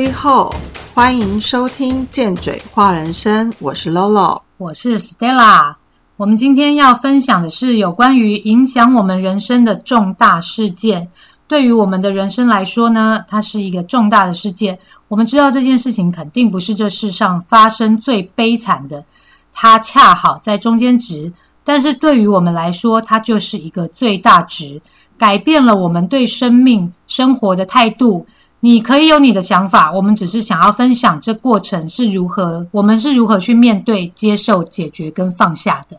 Lily Ho，欢迎收听见嘴话人生，我是 Lolo，我是 Stella。我们今天要分享的是有关于影响我们人生的重大事件。对于我们的人生来说呢，它是一个重大的事件。我们知道这件事情肯定不是这世上发生最悲惨的，它恰好在中间值。但是对于我们来说，它就是一个最大值，改变了我们对生命生活的态度。你可以有你的想法，我们只是想要分享这过程是如何，我们是如何去面对、接受、解决跟放下的。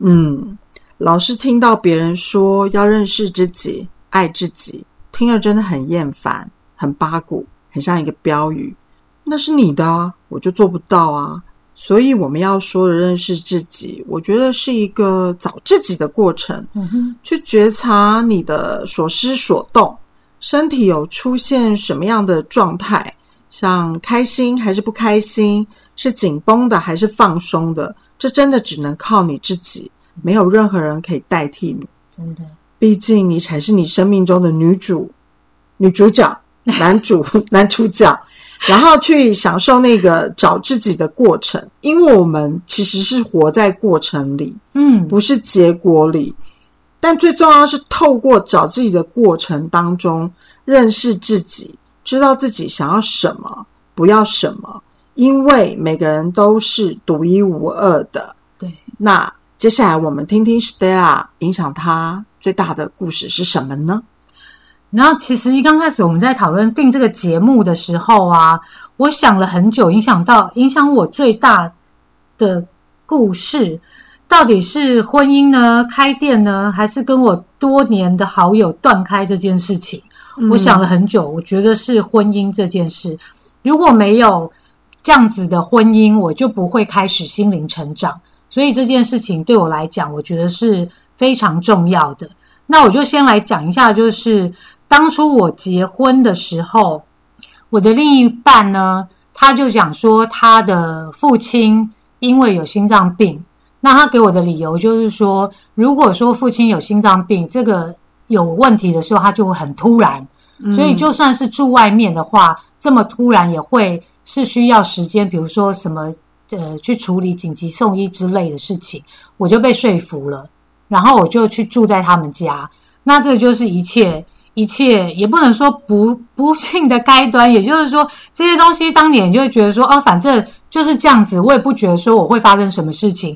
嗯，老是听到别人说要认识自己、爱自己，听了真的很厌烦、很八股，很像一个标语。那是你的啊，我就做不到啊。所以我们要说的认识自己，我觉得是一个找自己的过程，去觉察你的所思所动，身体有出现什么样的状态，像开心还是不开心，是紧绷的还是放松的，这真的只能靠你自己，没有任何人可以代替你。真的，毕竟你才是你生命中的女主、女主角、男主、男主角。然后去享受那个找自己的过程，因为我们其实是活在过程里，嗯，不是结果里。但最重要是透过找自己的过程当中，认识自己，知道自己想要什么，不要什么。因为每个人都是独一无二的。对。那接下来我们听听 Stella 影响他最大的故事是什么呢？然后，其实一刚开始我们在讨论定这个节目的时候啊，我想了很久，影响到影响我最大的故事，到底是婚姻呢、开店呢，还是跟我多年的好友断开这件事情？我想了很久，我觉得是婚姻这件事。如果没有这样子的婚姻，我就不会开始心灵成长。所以这件事情对我来讲，我觉得是非常重要的。那我就先来讲一下，就是。当初我结婚的时候，我的另一半呢，他就讲说他的父亲因为有心脏病，那他给我的理由就是说，如果说父亲有心脏病这个有问题的时候，他就会很突然，所以就算是住外面的话，这么突然也会是需要时间，比如说什么呃去处理紧急送医之类的事情，我就被说服了，然后我就去住在他们家，那这就是一切。一切也不能说不不幸的开端，也就是说这些东西当年就会觉得说哦，反正就是这样子，我也不觉得说我会发生什么事情。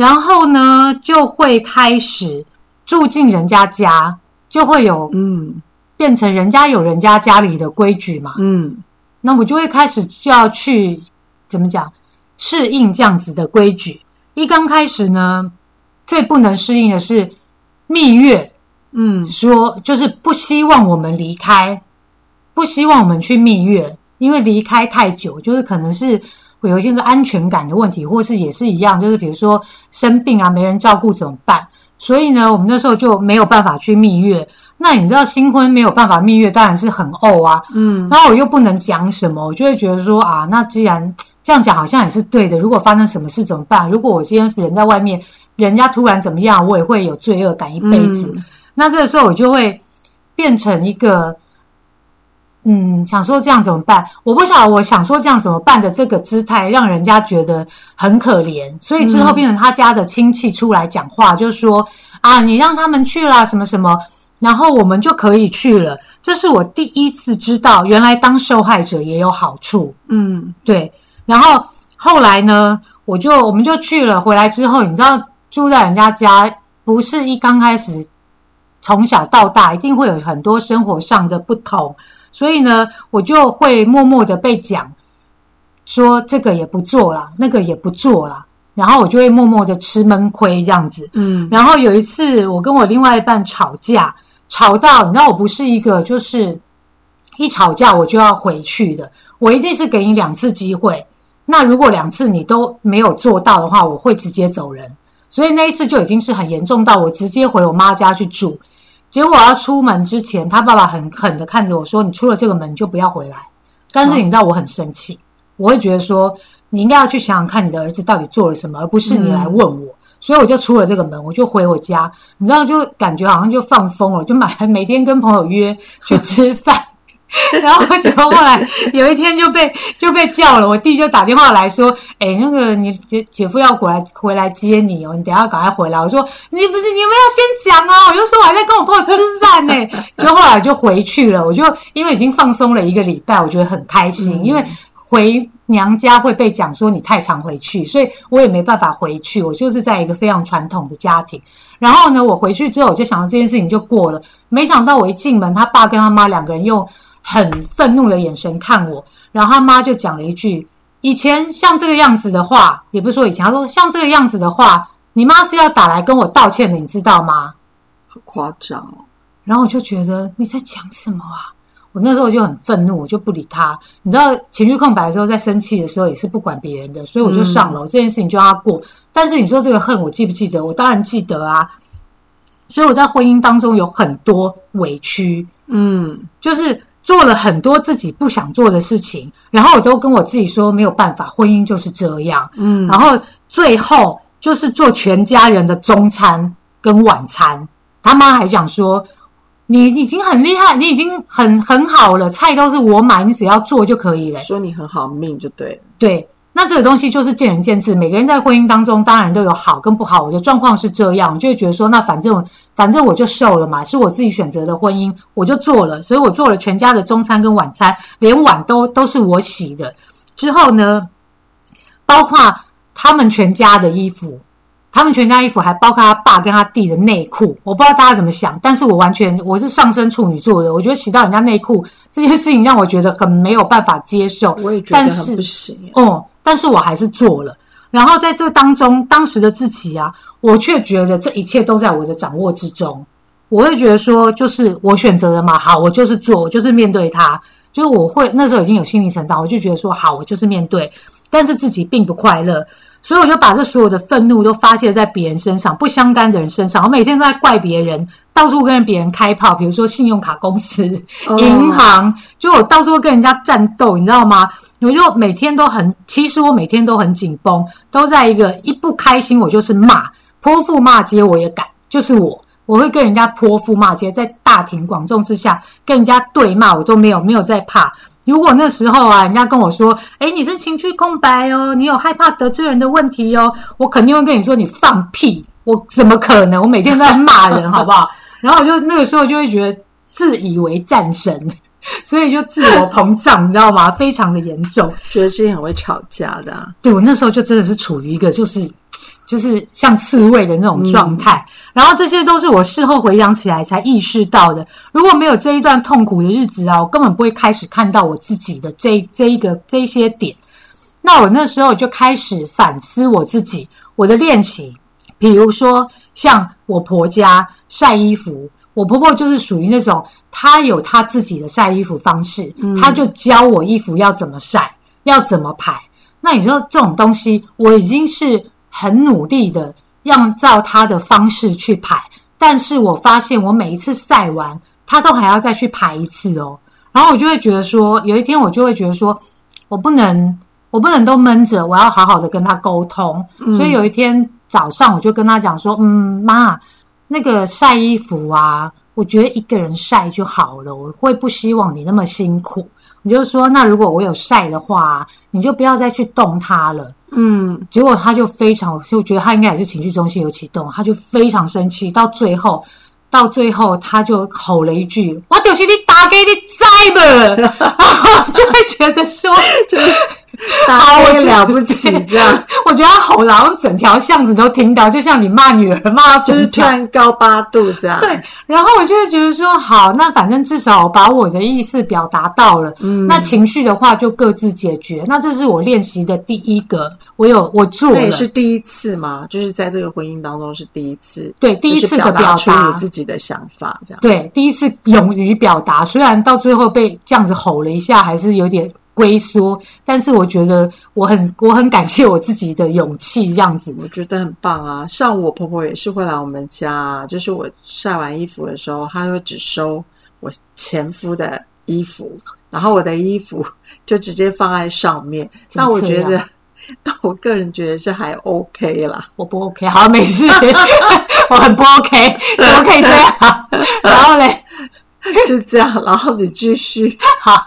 然后呢，就会开始住进人家家，就会有嗯，变成人家有人家家里的规矩嘛，嗯，那我就会开始就要去怎么讲适应这样子的规矩。一刚开始呢，最不能适应的是蜜月。嗯，说就是不希望我们离开，不希望我们去蜜月，因为离开太久，就是可能是会有一个安全感的问题，或是也是一样，就是比如说生病啊，没人照顾怎么办？所以呢，我们那时候就没有办法去蜜月。那你知道新婚没有办法蜜月，当然是很怄啊。嗯，然后我又不能讲什么，我就会觉得说啊，那既然这样讲，好像也是对的。如果发生什么事怎么办？如果我今天人在外面，人家突然怎么样，我也会有罪恶感一辈子。那这个时候我就会变成一个，嗯，想说这样怎么办？我不晓得我想说这样怎么办的这个姿态，让人家觉得很可怜，所以之后变成他家的亲戚出来讲话，就说啊，你让他们去啦，什么什么，然后我们就可以去了。这是我第一次知道，原来当受害者也有好处。嗯，对。然后后来呢，我就我们就去了，回来之后，你知道住在人家家，不是一刚开始。从小到大，一定会有很多生活上的不同，所以呢，我就会默默的被讲说这个也不做了，那个也不做了，然后我就会默默的吃闷亏这样子。嗯，然后有一次，我跟我另外一半吵架，吵到你知道，我不是一个就是一吵架我就要回去的，我一定是给你两次机会。那如果两次你都没有做到的话，我会直接走人。所以那一次就已经是很严重到我直接回我妈家去住。结果我要出门之前，他爸爸很狠的看着我说：“你出了这个门就不要回来。”但是你知道我很生气，我会觉得说你应该要去想想看你的儿子到底做了什么，而不是你来问我。所以我就出了这个门，我就回我家。你知道，就感觉好像就放风了，就买每天跟朋友约去吃饭，然后结果后来有一天就被 就被叫了，我弟就打电话来说：“哎，那个你姐姐夫要过来回来接你哦，你等下赶快回来。”我说：“你不是你们要先讲啊！”我就说我还在跟我朋友吃饭呢。就后来就回去了，我就因为已经放松了一个礼拜，我觉得很开心，因为回娘家会被讲说你太常回去，所以我也没办法回去。我就是在一个非常传统的家庭。然后呢，我回去之后我就想到这件事情就过了，没想到我一进门，他爸跟他妈两个人用。很愤怒的眼神看我，然后他妈就讲了一句：“以前像这个样子的话，也不是说以前，他说像这个样子的话，你妈是要打来跟我道歉的，你知道吗？”好夸张哦！然后我就觉得你在讲什么啊？我那时候就很愤怒，我就不理他。你知道情绪空白的时候，在生气的时候也是不管别人的，所以我就上楼，这件事情就让他过。但是你说这个恨，我记不记得？我当然记得啊。所以我在婚姻当中有很多委屈，嗯，就是。做了很多自己不想做的事情，然后我都跟我自己说没有办法，婚姻就是这样。嗯，然后最后就是做全家人的中餐跟晚餐。他妈还讲说，你已经很厉害，你已经很很好了，菜都是我买，你只要做就可以了。说你很好命就对了。对。那这个东西就是见仁见智，每个人在婚姻当中当然都有好跟不好。我的状况是这样，就会觉得说，那反正反正我就瘦了嘛，是我自己选择的婚姻，我就做了，所以我做了全家的中餐跟晚餐，连碗都都是我洗的。之后呢，包括他们全家的衣服，他们全家衣服还包括他爸跟他弟的内裤，我不知道大家怎么想，但是我完全我是上升处女座的，我觉得洗到人家内裤这件事情让我觉得很没有办法接受，我也觉得很不行哦。但是我还是做了，然后在这当中，当时的自己啊，我却觉得这一切都在我的掌握之中。我会觉得说，就是我选择了嘛，好，我就是做，我就是面对它。就是我会那时候已经有心理成长，我就觉得说，好，我就是面对。但是自己并不快乐，所以我就把这所有的愤怒都发泄在别人身上，不相干的人身上。我每天都在怪别人，到处跟别人开炮，比如说信用卡公司、银行，就我到处跟人家战斗，你知道吗？我就每天都很，其实我每天都很紧绷，都在一个一不开心，我就是骂，泼妇骂街，我也敢，就是我，我会跟人家泼妇骂街，在大庭广众之下跟人家对骂，我都没有没有在怕。如果那时候啊，人家跟我说，哎，你是情绪空白哦，你有害怕得罪人的问题哦，我肯定会跟你说，你放屁，我怎么可能？我每天都在骂人，好不好？然后我就那个时候就会觉得自以为战神。所以就自我膨胀，你知道吗？非常的严重，觉得自己很会吵架的。对我那时候就真的是处于一个就是就是像刺猬的那种状态。然后这些都是我事后回想起来才意识到的。如果没有这一段痛苦的日子啊，我根本不会开始看到我自己的这这一个这些点。那我那时候就开始反思我自己，我的练习，比如说像我婆家晒衣服，我婆婆就是属于那种。她有她自己的晒衣服方式，她就教我衣服要怎么晒，要怎么排。那你说这种东西，我已经是很努力的，让照他的方式去排。但是我发现，我每一次晒完，他都还要再去排一次哦。然后我就会觉得说，有一天我就会觉得说，我不能，我不能都闷着，我要好好的跟他沟通。所以有一天早上，我就跟他讲说，嗯，妈，那个晒衣服啊。我觉得一个人晒就好了，我会不希望你那么辛苦。我就说，那如果我有晒的话，你就不要再去动它了。嗯，结果他就非常，就觉得他应该也是情绪中心有启动，他就非常生气。到最后，到最后他就吼了一句：“我就是你打给你栽嘛！” 就会觉得说，就是。好了不起，这样 我觉得他吼，然后整条巷子都听到，就像你骂女儿骂就是突然高八度这样。对，然后我就会觉得说，好，那反正至少把我的意思表达到了。嗯，那情绪的话就各自解决。那这是我练习的第一个，我有我做了，是第一次嘛？就是在这个婚姻当中是第一次，对，第一次的表达出你自己的想法，这样对，第一次勇于表达，虽然到最后被这样子吼了一下，还是有点。龟缩，但是我觉得我很我很感谢我自己的勇气，这样子我觉得很棒啊。像我婆婆也是会来我们家，就是我晒完衣服的时候，她会只收我前夫的衣服，然后我的衣服 就直接放在上面。那我觉得，但我个人觉得是还 OK 啦，我不 OK，好没事，我很不 OK，怎么可以这样？然后嘞。就这样，然后你继续。好，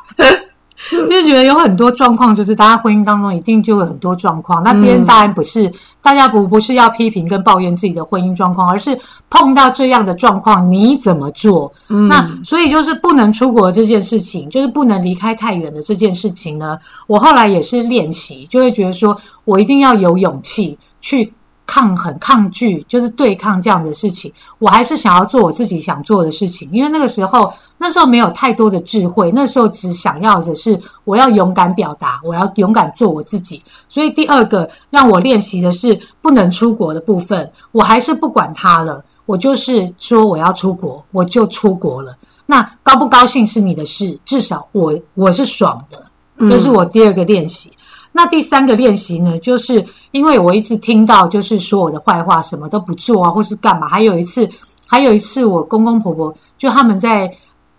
就觉得有很多状况，就是大家婚姻当中一定就有很多状况。那今天当然不是大家不不是要批评跟抱怨自己的婚姻状况，而是碰到这样的状况你怎么做？那所以就是不能出国这件事情，就是不能离开太远的这件事情呢。我后来也是练习，就会觉得说我一定要有勇气去抗衡、抗拒，就是对抗这样的事情。我还是想要做我自己想做的事情，因为那个时候。那时候没有太多的智慧，那时候只想要的是我要勇敢表达，我要勇敢做我自己。所以第二个让我练习的是不能出国的部分，我还是不管它了，我就是说我要出国，我就出国了。那高不高兴是你的事，至少我我是爽的，这是我第二个练习。那第三个练习呢，就是因为我一直听到就是说我的坏话，什么都不做啊，或是干嘛。还有一次，还有一次我公公婆婆就他们在。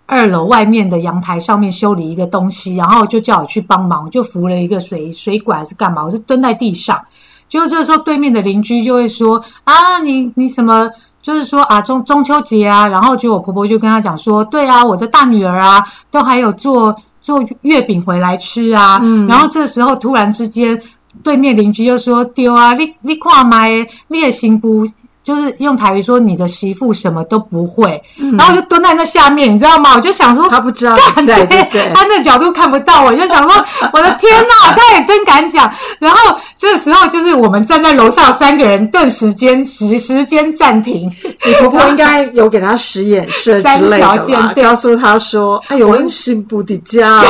二楼外面的阳台上面修理一个东西，然后就叫我去帮忙，就扶了一个水水管是干嘛？我就蹲在地上。结果这个时候，对面的邻居就会说：“啊，你你什么？就是说啊，中中秋节啊。”然后就我婆婆就跟他讲说：“对啊，我的大女儿啊，都还有做做月饼回来吃啊。”然后这时候突然之间，对面邻居又说：“丢啊，你你看买列行不？”就是用台语说你的媳妇什么都不会，然后我就蹲在那下面，你知道吗？我就想说他不知道在对，他那角度看不到，我就想说我的天哪，他也真敢讲。然后这时候就是我们站在楼上三个人，顿时间时时间暂停。你婆婆应该有给他使眼色之类的吧？告诉他说：“哎呦，我心不的家。”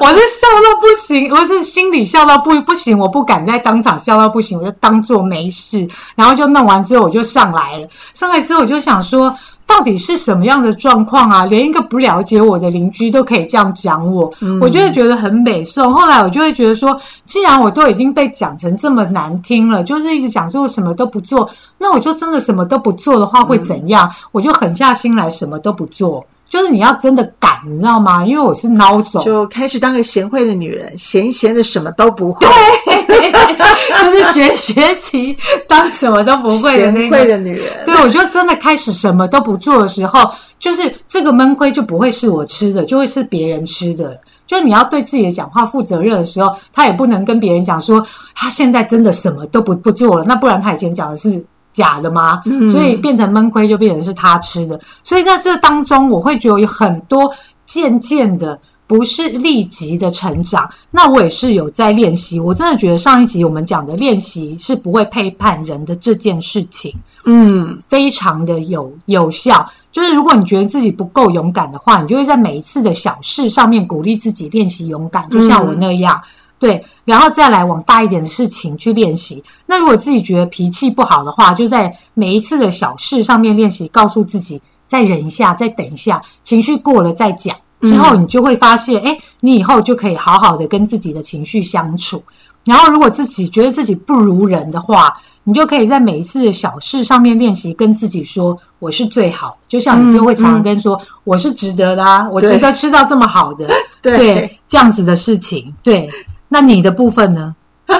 我是笑到不行，我是心里笑到不不行，我不敢在当场笑到不行，我就当做没事，然后就弄完之后。我就上来了，上来之后我就想说，到底是什么样的状况啊？连一个不了解我的邻居都可以这样讲我，我就会觉得很美颂。后来我就会觉得说，既然我都已经被讲成这么难听了，就是一直讲说我什么都不做，那我就真的什么都不做的话会怎样？我就狠下心来，什么都不做。就是你要真的敢，你知道吗？因为我是孬种，就开始当个贤惠的女人，闲闲的什么都不会，就是学学习当什么都不会的贤惠的女人。对，我就真的开始什么都不做的时候，就是这个闷亏就不会是我吃的，就会是别人吃的。就你要对自己的讲话负责任的时候，他也不能跟别人讲说他现在真的什么都不不做了，那不然他以前讲的是。假的吗？所以变成闷亏，就变成是他吃的。所以在这当中，我会觉得有很多渐渐的，不是立即的成长。那我也是有在练习。我真的觉得上一集我们讲的练习是不会背叛人的这件事情，嗯，非常的有有效。就是如果你觉得自己不够勇敢的话，你就会在每一次的小事上面鼓励自己练习勇敢，就像我那样。对，然后再来往大一点的事情去练习。那如果自己觉得脾气不好的话，就在每一次的小事上面练习，告诉自己再忍一下，再等一下，情绪过了再讲。之后你就会发现，哎，你以后就可以好好的跟自己的情绪相处。然后如果自己觉得自己不如人的话，你就可以在每一次的小事上面练习，跟自己说我是最好。就像你就会常常跟说我是值得的，啊我值得吃到这么好的，对，这样子的事情，对。那你的部分呢？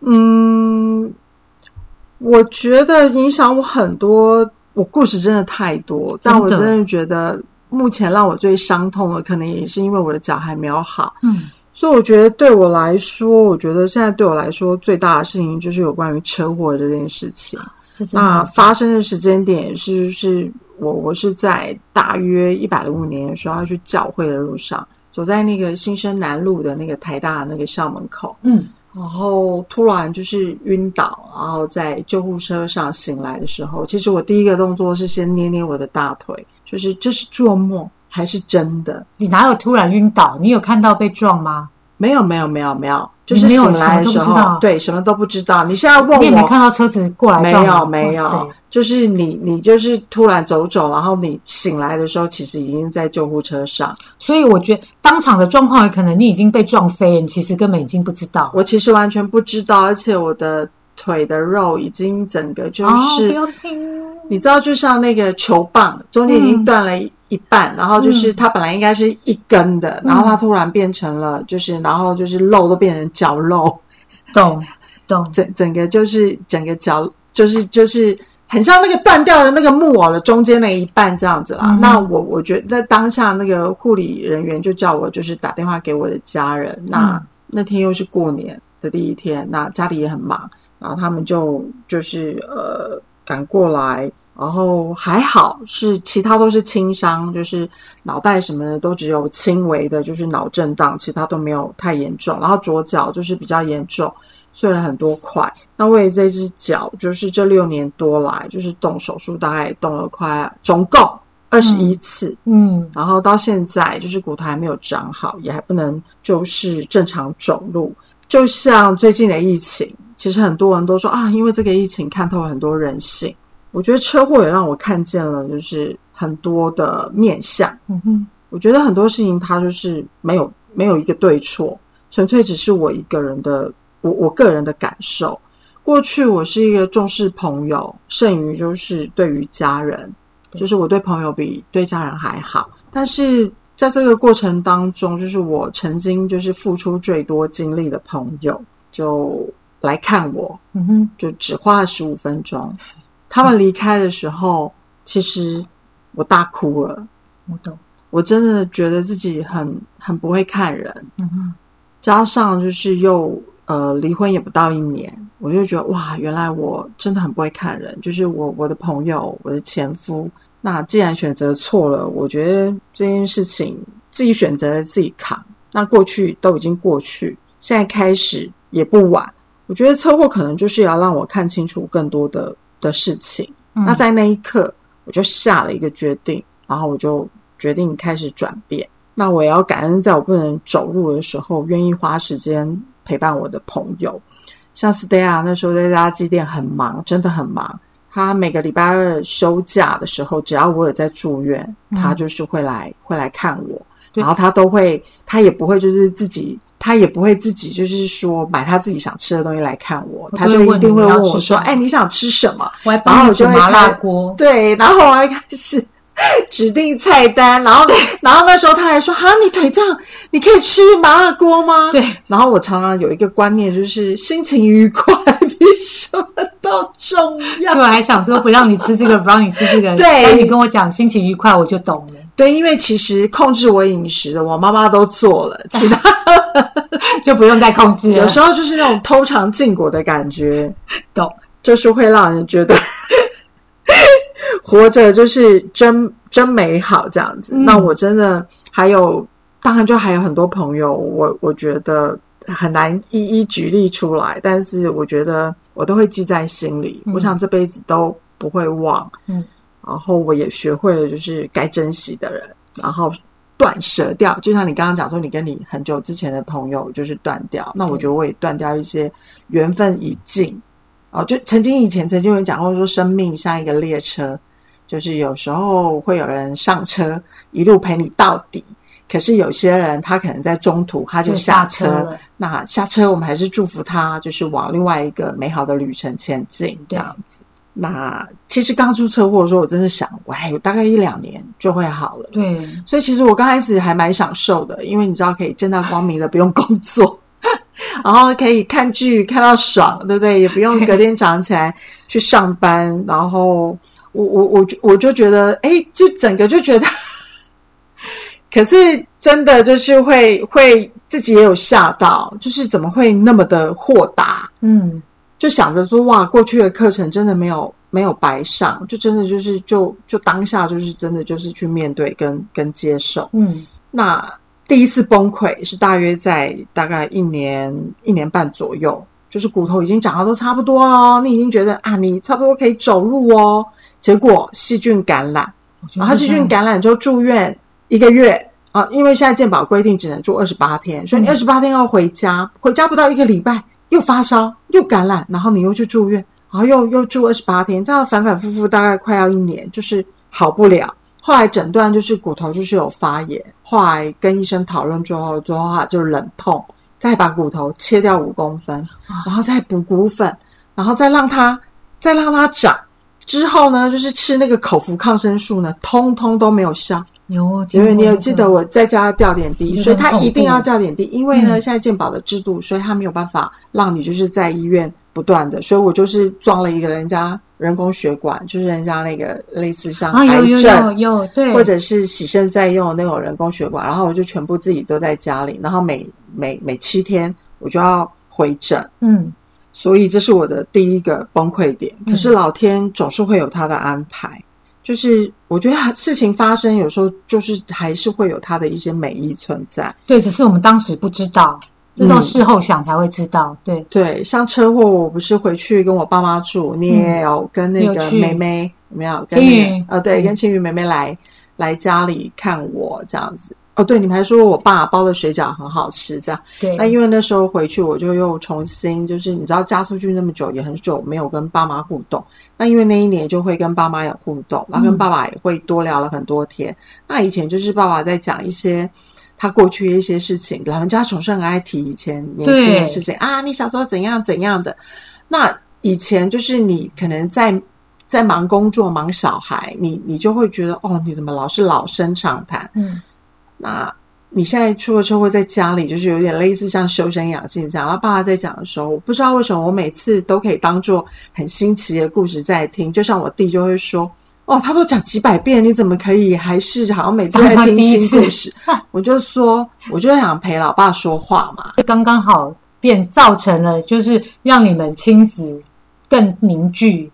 嗯，我觉得影响我很多。我故事真的太多，但我真的觉得目前让我最伤痛的，可能也是因为我的脚还没有好。嗯，所以我觉得对我来说，我觉得现在对我来说最大的事情就是有关于车祸这件事情。那发生的时间点是是我我是在大约一百零五年的时候要去教会的路上。走在那个新生南路的那个台大那个校门口，嗯，然后突然就是晕倒，然后在救护车上醒来的时候，其实我第一个动作是先捏捏我的大腿，就是这是做梦还是真的？你哪有突然晕倒？你有看到被撞吗？没有，没有，没有，没有。就是醒来的时候，对，什么都不知道。你现在问我，你没看到车子过来？没有，没有。就是你，你就是突然走走，然后你醒来的时候，其实已经在救护车上。所以我觉得当场的状况，可能你已经被撞飞，你其实根本已经不知道。我其实完全不知道，而且我的腿的肉已经整个就是，你知道，就像那个球棒，中间已经断了。一半，然后就是它本来应该是一根的，然后它突然变成了，就是然后就是肉都变成绞肉，懂懂，整整个就是整个绞，就是就是很像那个断掉的那个木偶的中间那一半这样子啦。那我我觉得当下那个护理人员就叫我就是打电话给我的家人。那那天又是过年的第一天，那家里也很忙，然后他们就就是呃赶过来，然后还好是其他都是轻伤，就是脑袋什么的都只有轻微的，就是脑震荡，其他都没有太严重。然后左脚就是比较严重。碎了很多块，那为这只脚，就是这六年多来，就是动手术，大概动了快总共二十一次，嗯，然后到现在就是骨头还没有长好，也还不能就是正常走路。就像最近的疫情，其实很多人都说啊，因为这个疫情看透很多人性。我觉得车祸也让我看见了，就是很多的面相。嗯哼，我觉得很多事情它就是没有没有一个对错，纯粹只是我一个人的。我我个人的感受，过去我是一个重视朋友胜于就是对于家人，就是我对朋友比对家人还好。但是在这个过程当中，就是我曾经就是付出最多精力的朋友就来看我，嗯哼，就只花了十五分钟。他们离开的时候，其实我大哭了。我懂，我真的觉得自己很很不会看人，加上就是又。呃，离婚也不到一年，我就觉得哇，原来我真的很不会看人。就是我我的朋友，我的前夫，那既然选择错了，我觉得这件事情自己选择自己扛。那过去都已经过去，现在开始也不晚。我觉得车祸可能就是要让我看清楚更多的的事情。那在那一刻，我就下了一个决定，然后我就决定开始转变。那我也要感恩，在我不能走路的时候，愿意花时间。陪伴我的朋友，像啊，那时候在垃圾店很忙，真的很忙。他每个礼拜二休假的时候，只要我有在住院，他就是会来会来看我。然后他都会，他也不会就是自己，他也不会自己就是说买他自己想吃的东西来看我，他就一定会问我说：“哎，你想吃什么？”然后我就会麻辣锅。对，然后我还开始。指定菜单，然后，然后那时候他还说：“哈，你腿胀，你可以吃麻辣锅吗？”对。然后我常常有一个观念，就是心情愉快比什么都重要。对，还想说不让你吃这个，不让你吃这个。对。你跟我讲心情愉快，我就懂了。对，因为其实控制我饮食的，我妈妈都做了，其他 就不用再控制了。有时候就是那种偷尝禁果的感觉，懂？就是会让人觉得。活着就是真真美好这样子。那我真的还有，当然就还有很多朋友，我我觉得很难一一举例出来，但是我觉得我都会记在心里。我想这辈子都不会忘。嗯，然后我也学会了，就是该珍惜的人，然后断舍掉。就像你刚刚讲说，你跟你很久之前的朋友就是断掉，那我觉得我也断掉一些缘分已尽。哦，就曾经以前曾经有讲过说，生命像一个列车，就是有时候会有人上车一路陪你到底，可是有些人他可能在中途他就下车。那下车我们还是祝福他，就是往另外一个美好的旅程前进这样子。那其实刚出车祸的时候，我真的想，我还有大概一两年就会好了。对，所以其实我刚开始还蛮享受的，因为你知道可以正大光明的不用工作。然后可以看剧看到爽，对不对？也不用隔天早上起来去上班。然后我我我我就觉得，哎，就整个就觉得，可是真的就是会会自己也有吓到，就是怎么会那么的豁达？嗯，就想着说，哇，过去的课程真的没有没有白上，就真的就是就就当下就是真的就是去面对跟跟接受。嗯，那。第一次崩溃是大约在大概一年一年半左右，就是骨头已经长得都差不多了，你已经觉得啊，你差不多可以走路哦。结果细菌感染，然后细菌感染之后住院一个月啊，因为现在健保规定只能住二十八天，所以你二十八天要回家，回家不到一个礼拜又发烧又感染，然后你又去住院，然后又又住二十八天，这样反反复复大概快要一年，就是好不了。后来诊断就是骨头就是有发炎，后来跟医生讨论之后，最后就冷痛再把骨头切掉五公分，然后再补骨粉，然后再让它再让它长。之后呢，就是吃那个口服抗生素呢，通通都没有效。有，因为你有记得我在家吊点滴，所以他一定要吊点滴，因为呢现在健保的制度，所以他没有办法让你就是在医院不断的，所以我就是装了一个人家人工血管，就是人家那个类似像啊，癌症。有有，对，或者是洗肾在用那种人工血管，然后我就全部自己都在家里，然后每每每七天我就要回诊，嗯所以这是我的第一个崩溃点。可是老天总是会有他的安排，就是我觉得事情发生有时候就是还是会有它的一些美意存在。对，只是我们当时不知道，这到事后想才会知道。对，对，像车祸，我不是回去跟我爸妈住，你也有跟那个妹妹有没有？跟青那云个呃，对，嗯跟青云妹妹来来家里看我这样子。哦，对，你们还说我爸包的水饺很好吃，这样。对，那因为那时候回去，我就又重新就是你知道嫁出去那么久，也很久没有跟爸妈互动。那因为那一年就会跟爸妈有互动，然后跟爸爸也会多聊了很多天。那以前就是爸爸在讲一些他过去的一些事情，老人家总是很爱提以前年轻的事情啊，你小时候怎样怎样的。那以前就是你可能在在忙工作、忙小孩，你你就会觉得哦，你怎么老是老生常谈？嗯那你现在出了车祸，在家里就是有点类似像修身养性这样。然后爸爸在讲的时候，我不知道为什么我每次都可以当做很新奇的故事在听。就像我弟就会说：“哦，他都讲几百遍，你怎么可以还是好像每次在听新故事？” 我就说，我就想陪老爸说话嘛。刚刚好变造成了，就是让你们亲子更凝聚。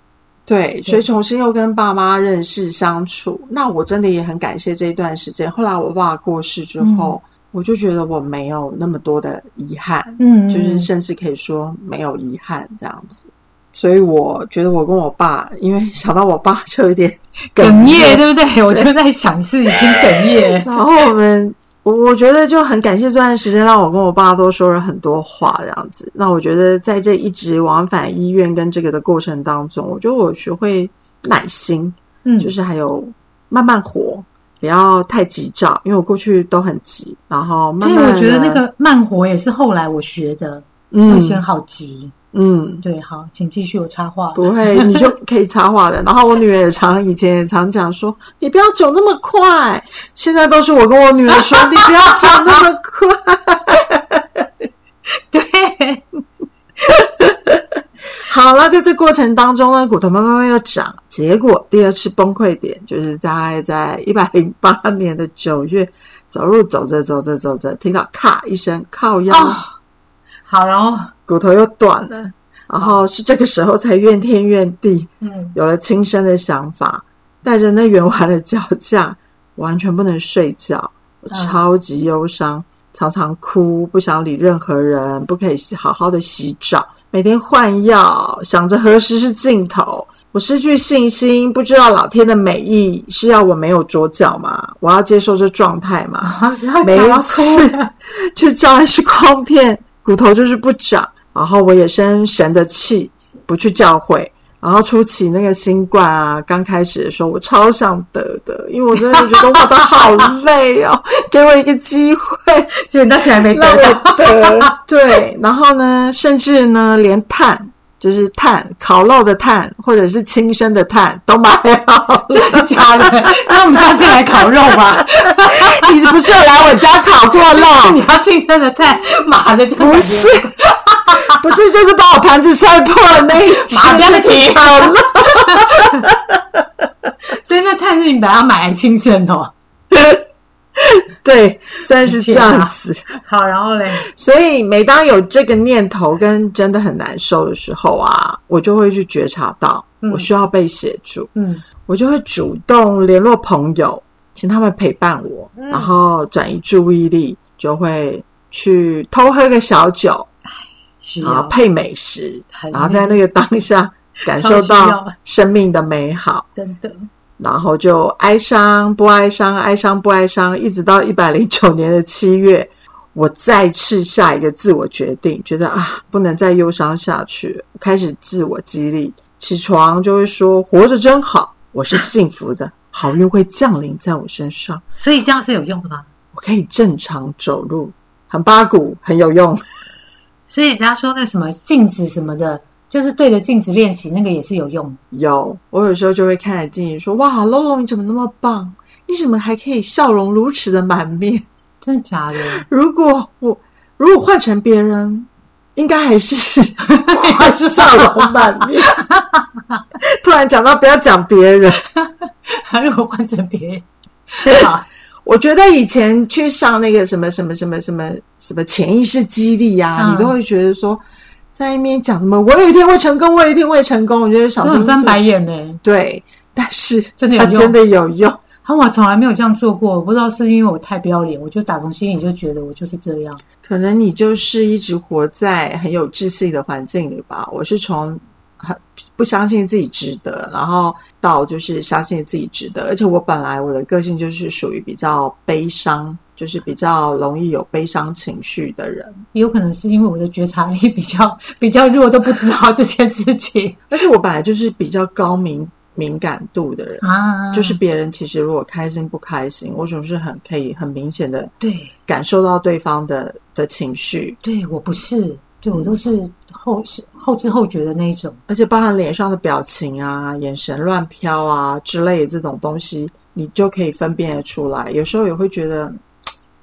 对，所以重新又跟爸妈认识相处，那我真的也很感谢这一段时间。后来我爸爸过世之后，我就觉得我没有那么多的遗憾，嗯，就是甚至可以说没有遗憾这样子。所以我觉得我跟我爸，因为想到我爸就有点哽咽，对不对？我就在想是已经哽咽。然后我们，我我觉得就很感谢这段时间，让我跟我爸都说了很多话这样子。那我觉得在这一直往返医院跟这个的过程当中，我觉得我学会耐心，嗯，就是还有慢慢活，不要太急躁，因为我过去都很急，然后慢所以我觉得那个慢活也是后来我学的，以前好急。嗯。对，好，请继续有插话。不会，你就可以插话的。然后我女儿也常以前也常讲说：“ 你不要走那么快。”现在都是我跟我女儿说：“你不要走那么快。对，”好了，在这过程当中呢，骨头慢慢慢又长。结果第二次崩溃点就是大概在一百零八年的九月，走路走着走着走着，听到咔一声靠腰，哦，好，然后骨头又断了。然后是这个时候才怨天怨地，嗯，有了轻生的想法，带着那圆完的脚架，完全不能睡觉，我超级忧伤，常常哭，不想理任何人，不可以好好的洗澡，每天换药，想着何时是尽头。我失去信心，不知道老天的美意是要我没有左脚吗？我要接受这状态吗？然后每一哭次了去照 X 光片，骨头就是不长。然后我也生神的气，不去教会。然后初期那个新冠啊，刚开始的时候，我超想得的，因为我真的觉得我的好累哦，给我一个机会结果你到现在没得到。我得。对，然后呢，甚至呢，连碳，就是碳，烤肉的碳，或者是亲生的碳都买好了。真的假的？那我们下次来烤肉吧。你不是有来我家烤过肉？你要竞争的太麻的，这个不是，不是，就是把我盘子摔破了那一集。麻掉的题好了，所以那碳是你把它买来亲生哦。对，算是这样子。好，然后嘞，所以每当有这个念头跟真的很难受的时候啊，我就会去觉察到我需要被协助，嗯。我就会主动联络朋友，请他们陪伴我，嗯。然后转移注意力，就会去偷喝个小酒，需要然后配美食，然后在那个当下 感受到生命的美好。真的，然后就哀伤不哀伤，哀伤不哀伤，一直到一百零九年的七月，我再次下一个自我决定，觉得啊，不能再忧伤下去，开始自我激励，起床就会说活着真好，我是幸福的，好运会降临在我身上，所以这样是有用的吗？我可以正常走路，很八股，很有用。所以人家说那什么镜子什么的，就是对着镜子练习，那个也是有用的。有，我有时候就会看着镜子说：“哇，Lolo 你怎么那么棒？你怎么还可以笑容如此的满面？” 真的假的？如果我如果换成别人，应该还是欢 笑容满面。突然讲到不要讲别人，如果换成别人，好，我觉得以前去上那个什么什么什么什么什么潜意识激励啊，嗯你都会觉得说，在那边讲什么我有一天会成功，我有一天会成功。我觉得小时候很翻白眼呢。对，但是真的有用真的有用。啊，我从来没有这样做过，我不知道是因为我太不要脸，我就打从心里就觉得我就是这样。可能你就是一直活在很有自信的环境里吧。我是从很不相信自己值得，然后到就是相信自己值得。而且我本来我的个性就是属于比较悲伤，就是比较容易有悲伤情绪的人。也有可能是因为我的觉察力比较比较弱，都不知道这件事情 而且我本来就是比较高敏敏感度的人。啊就是别人其实如果开心不开心，我总是很可以很明显的对感受到对方的的情绪，对，我不是，对我都是后是后知后觉的那一种。而且包含脸上的表情啊、眼神乱飘啊之类的这种东西，你就可以分辨得出来。有时候也会觉得，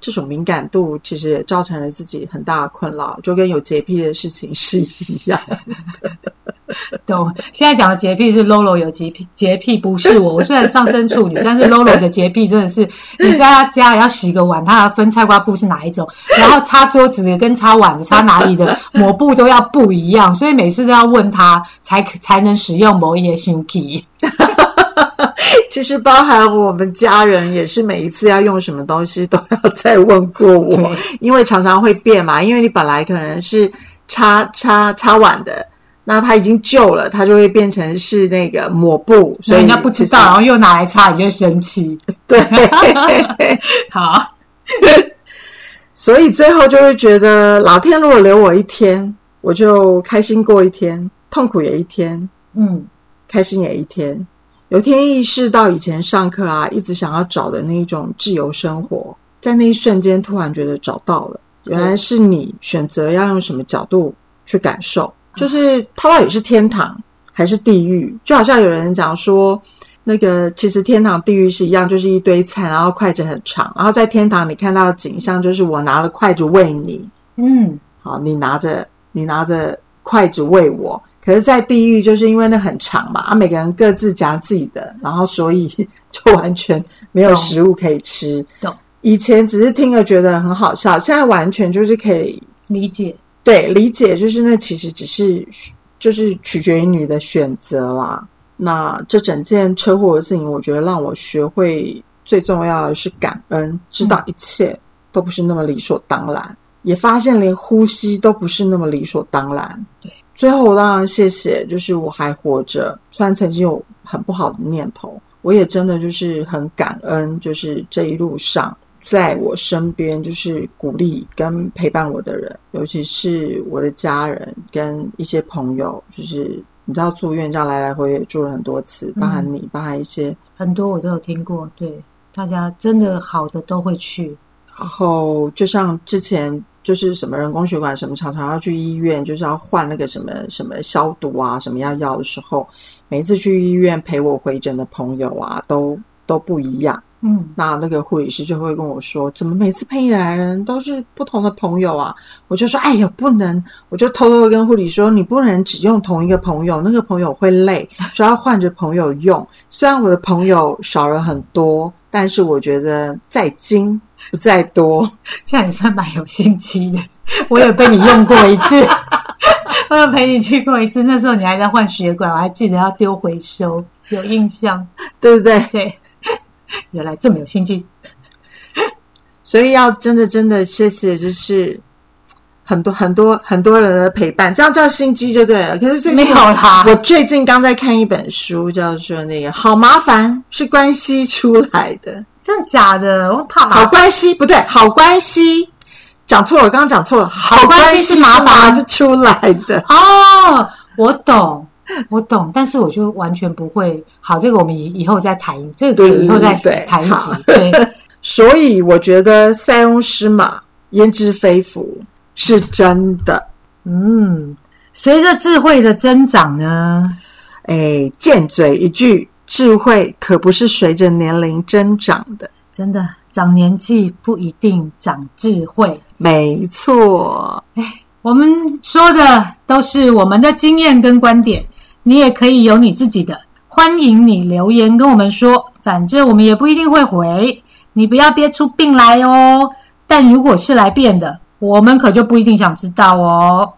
这种敏感度其实也造成了自己很大的困扰，就跟有洁癖的事情是一样。懂？现在讲的洁癖是 Lolo 有洁癖，洁癖不是我。我虽然上身处女，但是 Lolo 的洁癖真的是，你在他家要洗个碗，他要分菜瓜布是哪一种，然后擦桌子跟擦碗的、擦哪里的抹布都要不一样，所以每次都要问他才才能使用某一些新皮。其实包含我们家人也是每一次要用什么东西都要再问过我，因为常常会变嘛。因为你本来可能是擦擦擦碗的，那它已经旧了，它就会变成是那个抹布，所以人家不知道，然后又拿来擦，你就会生气。对，好，所以最后就会觉得老天如果留我一天，我就开心过一天，痛苦也一天，嗯，开心也一天。有天意识到以前上课啊，一直想要找的那一种自由生活，在那一瞬间突然觉得找到了，原来是你选择要用什么角度去感受，就是它到底是天堂还是地狱？就好像有人讲说，那个其实天堂、地狱是一样，就是一堆菜，然后筷子很长，然后在天堂你看到的景象就是我拿了筷子喂你，嗯，好，你拿着你拿着筷子喂我。可是，在地狱就是因为那很长嘛，啊，每个人各自夹自己的，然后所以 就完全没有食物可以吃。懂以前只是听了觉得很好笑，现在完全就是可以理解。对理解，就是那其实只是就是取决于你的选择啦。那这整件车祸的事情，我觉得让我学会最重要的是感恩，知道一切都不是那么理所当然，也发现连呼吸都不是那么理所当然。对，最后我当然谢谢，就是我还活着，虽然曾经有很不好的念头，我也真的就是很感恩，就是这一路上。在我身边，就是鼓励跟陪伴我的人，尤其是我的家人跟一些朋友，就是你知道住院这样来来回回住了很多次，包含你，包含一些，很多我都有听过，对，大家真的好的都会去，然后就像之前就是什么人工血管什么，常常要去医院，就是要换那个什么什么消毒啊，什么要药的时候，每一次去医院陪我回诊的朋友啊，都都不一样。嗯，那那个护理师就会跟我说：“怎么每次陪你来的人都是不同的朋友啊？”我就说：“哎呀，不能！”我就偷偷的跟护理说：“你不能只用同一个朋友，那个朋友会累，所以要换着朋友用。虽然我的朋友少了很多，但是我觉得在精 不在多。现在也算蛮有心机的，我有被你用过一次，我有陪你去过一次，那时候你还在换血管，我还记得要丢回收，有印象，对不对？对，原来这么有心机，所以要真的真的谢谢，就是很多很多很多人的陪伴，这样叫心机就对了。可是最近没有啦我最近刚在看一本书，叫做那个“好麻烦”，是关系出来的。真的假的？我怕麻好烦，关系不对，好关系讲错了，我刚刚讲错了。好关系系是麻烦麻出来的。哦，我懂。我懂，但是我就完全不会。好，这个我们以以后再谈，这个可以以后再谈一集好。对，所以我觉得塞翁失马焉知非福是真的。嗯，随着智慧的增长呢，哎，贱嘴一句，智慧可不是随着年龄增长的。真的长年纪不一定长智慧。没错，我们说的都是我们的经验跟观点，你也可以有你自己的。欢迎你留言跟我们说，反正我们也不一定会回，你不要憋出病来哦。但如果是来变的，我们可就不一定想知道哦。